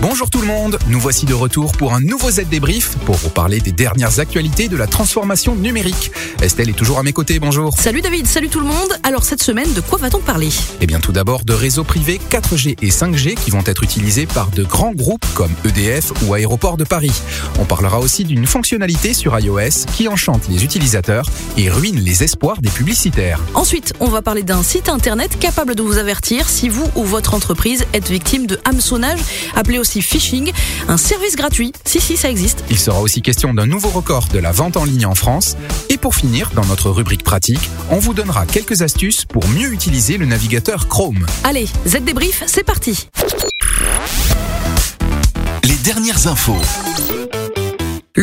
Bonjour tout le monde, nous voici de retour pour un nouveau Z débrief pour vous parler des dernières actualités de la transformation numérique. Estelle est toujours à mes côtés, bonjour. Salut David, salut tout le monde. Alors cette semaine, de quoi va-t-on parler? Eh bien tout d'abord de réseaux privés 4G et 5G qui vont être utilisés par de grands groupes comme EDF ou Aéroport de Paris. On parlera aussi d'une fonctionnalité sur iOS qui enchante les utilisateurs et ruine les espoirs des publicitaires. Ensuite, on va parler d'un site internet capable de vous avertir si vous ou votre entreprise êtes victime de hameçonnage, appelé aussi phishing, un service gratuit. Si si, ça existe. Il sera aussi question d'un nouveau record de la vente en ligne en France. Et pour finir, dans notre rubrique pratique, on vous donnera quelques astuces pour mieux utiliser le navigateur Chrome. Allez, Z débrief, c'est parti. Les dernières infos.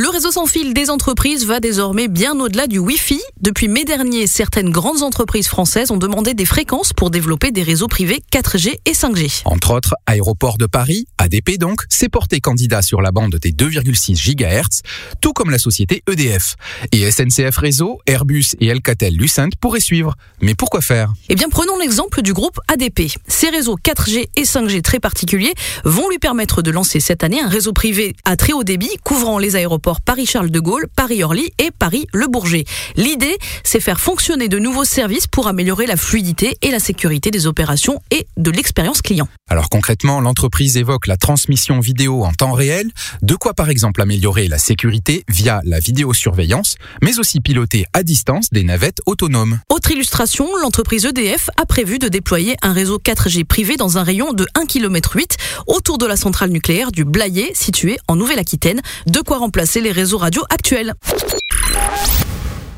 Le réseau sans fil des entreprises va désormais bien au-delà du Wi-Fi. Depuis mai dernier, certaines grandes entreprises françaises ont demandé des fréquences pour développer des réseaux privés 4G et 5G. Entre autres, Aéroport de Paris, ADP donc, s'est porté candidat sur la bande des 2,6 GHz, tout comme la société EDF. Et SNCF Réseau, Airbus et Alcatel-Lucent pourraient suivre. Mais pourquoi faire? Eh bien, prenons l'exemple du groupe ADP. Ces réseaux 4G et 5G très particuliers vont lui permettre de lancer cette année un réseau privé à très haut débit couvrant les aéroports Paris-Charles de Gaulle, Paris-Orly et Paris-Le Bourget. L'idée, c'est faire fonctionner de nouveaux services pour améliorer la fluidité et la sécurité des opérations et de l'expérience client. Alors concrètement, l'entreprise évoque la transmission vidéo en temps réel, de quoi par exemple améliorer la sécurité via la vidéosurveillance, mais aussi piloter à distance des navettes autonomes. Autre illustration, l'entreprise EDF a prévu de déployer un réseau 4G privé dans un rayon de 1 km 8 autour de la centrale nucléaire du Blayet située en Nouvelle-Aquitaine, de quoi remplacer les réseaux radio actuels.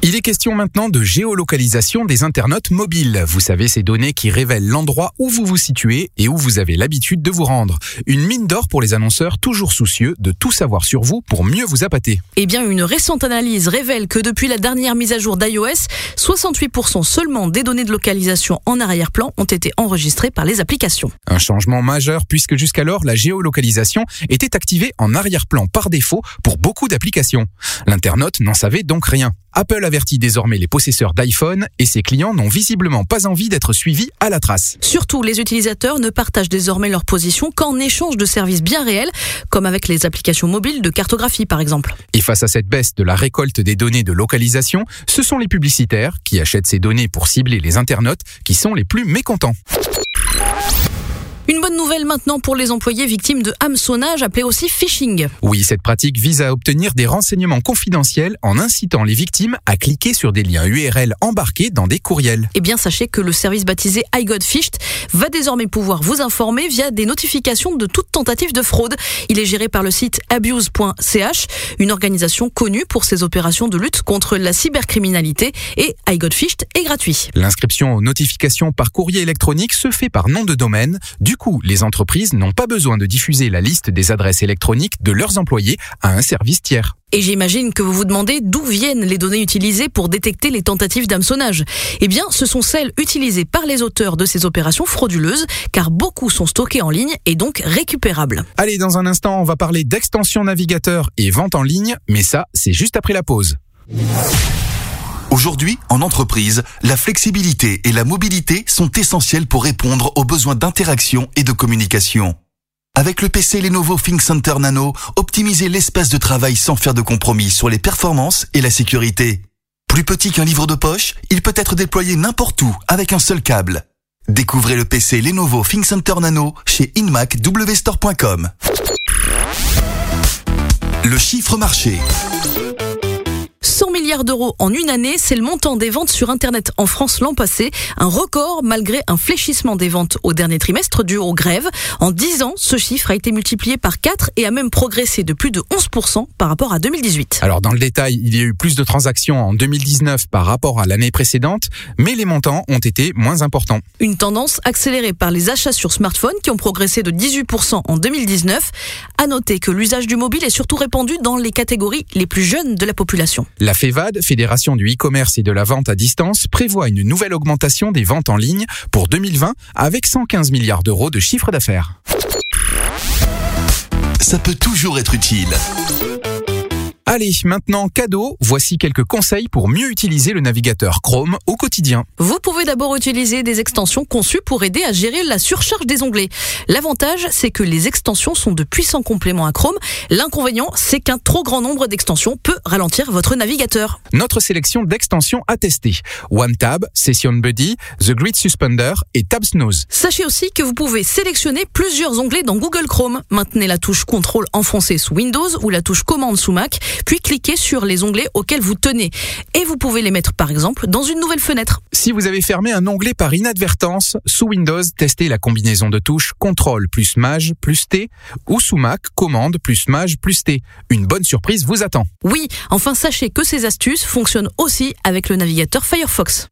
Il est question maintenant de géolocalisation des internautes mobiles. Vous savez, ces données qui révèlent l'endroit où vous vous situez et où vous avez l'habitude de vous rendre. Une mine d'or pour les annonceurs toujours soucieux de tout savoir sur vous pour mieux vous appâter. Eh bien, une récente analyse révèle que depuis la dernière mise à jour d'iOS, 68% seulement des données de localisation en arrière-plan ont été enregistrées par les applications. Un changement majeur puisque jusqu'alors, la géolocalisation était activée en arrière-plan par défaut pour beaucoup d'applications. L'internaute n'en savait donc rien. Apple avertit désormais les possesseurs d'iPhone et ses clients n'ont visiblement pas envie d'être suivis à la trace. Surtout, les utilisateurs ne partagent désormais leur position qu'en échange de services bien réels, comme avec les applications mobiles de cartographie par exemple. Et face à cette baisse de la récolte des données de localisation, ce sont les publicitaires qui achètent ces données pour cibler les internautes qui sont les plus mécontents. Une bonne nouvelle maintenant pour les employés victimes de hameçonnage, appelé aussi phishing. Oui, cette pratique vise à obtenir des renseignements confidentiels en incitant les victimes à cliquer sur des liens URL embarqués dans des courriels. Eh bien, sachez que le service baptisé I Got Fished va désormais pouvoir vous informer via des notifications de toute tentative de fraude. Il est géré par le site abuse.ch, une organisation connue pour ses opérations de lutte contre la cybercriminalité et I Got Fished est gratuit. L'inscription aux notifications par courrier électronique se fait par nom de domaine. Du coup, les entreprises n'ont pas besoin de diffuser la liste des adresses électroniques de leurs employés à un service tiers. Et j'imagine que vous vous demandez d'où viennent les données utilisées pour détecter les tentatives d'hameçonnage. Eh bien, ce sont celles utilisées par les auteurs de ces opérations frauduleuses, car beaucoup sont stockées en ligne et donc récupérables. Allez, dans un instant, on va parler d'extension navigateur et vente en ligne, mais ça, c'est juste après la pause. Aujourd'hui, en entreprise, la flexibilité et la mobilité sont essentielles pour répondre aux besoins d'interaction et de communication. Avec le PC Lenovo ThinkCenter Nano, optimisez l'espace de travail sans faire de compromis sur les performances et la sécurité. Plus petit qu'un livre de poche, il peut être déployé n'importe où avec un seul câble. Découvrez le PC Lenovo ThinkCenter Nano chez inmacwstore.com. Le chiffre marché. 100 milliards d'euros en une année, c'est le montant des ventes sur Internet en France l'an passé. Un record malgré un fléchissement des ventes au dernier trimestre dû aux grèves. En 10 ans, ce chiffre a été multiplié par 4 et a même progressé de plus de 11% par rapport à 2018. Alors dans le détail, il y a eu plus de transactions en 2019 par rapport à l'année précédente, mais les montants ont été moins importants. Une tendance accélérée par les achats sur smartphone qui ont progressé de 18% en 2019. À noter que l'usage du mobile est surtout répandu dans les catégories les plus jeunes de la population. La Fédération du e-commerce et de la vente à distance, prévoit une nouvelle augmentation des ventes en ligne pour 2020 avec 115 milliards d'euros de chiffre d'affaires. Ça peut toujours être utile. Allez, maintenant cadeau, voici quelques conseils pour mieux utiliser le navigateur Chrome au quotidien. Vous pouvez d'abord utiliser des extensions conçues pour aider à gérer la surcharge des onglets. L'avantage, c'est que les extensions sont de puissants compléments à Chrome. L'inconvénient, c'est qu'un trop grand nombre d'extensions peut ralentir votre navigateur. Notre sélection d'extensions à tester. OneTab, Session Buddy, The Grid Suspender et TabsNose. Sachez aussi que vous pouvez sélectionner plusieurs onglets dans Google Chrome. Maintenez la touche contrôle enfoncée sous Windows ou la touche commande sous Mac puis cliquez sur les onglets auxquels vous tenez. Et vous pouvez les mettre par exemple dans une nouvelle fenêtre. Si vous avez fermé un onglet par inadvertance, sous Windows, testez la combinaison de touches CTRL plus Maj plus T ou sous Mac, commande plus Maj plus T. Une bonne surprise vous attend. Oui, enfin sachez que ces astuces fonctionnent aussi avec le navigateur Firefox.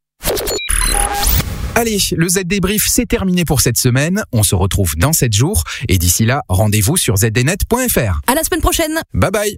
Allez, le Z débrief, c'est terminé pour cette semaine. On se retrouve dans 7 jours. Et d'ici là, rendez-vous sur zdnet.fr. À la semaine prochaine. Bye bye.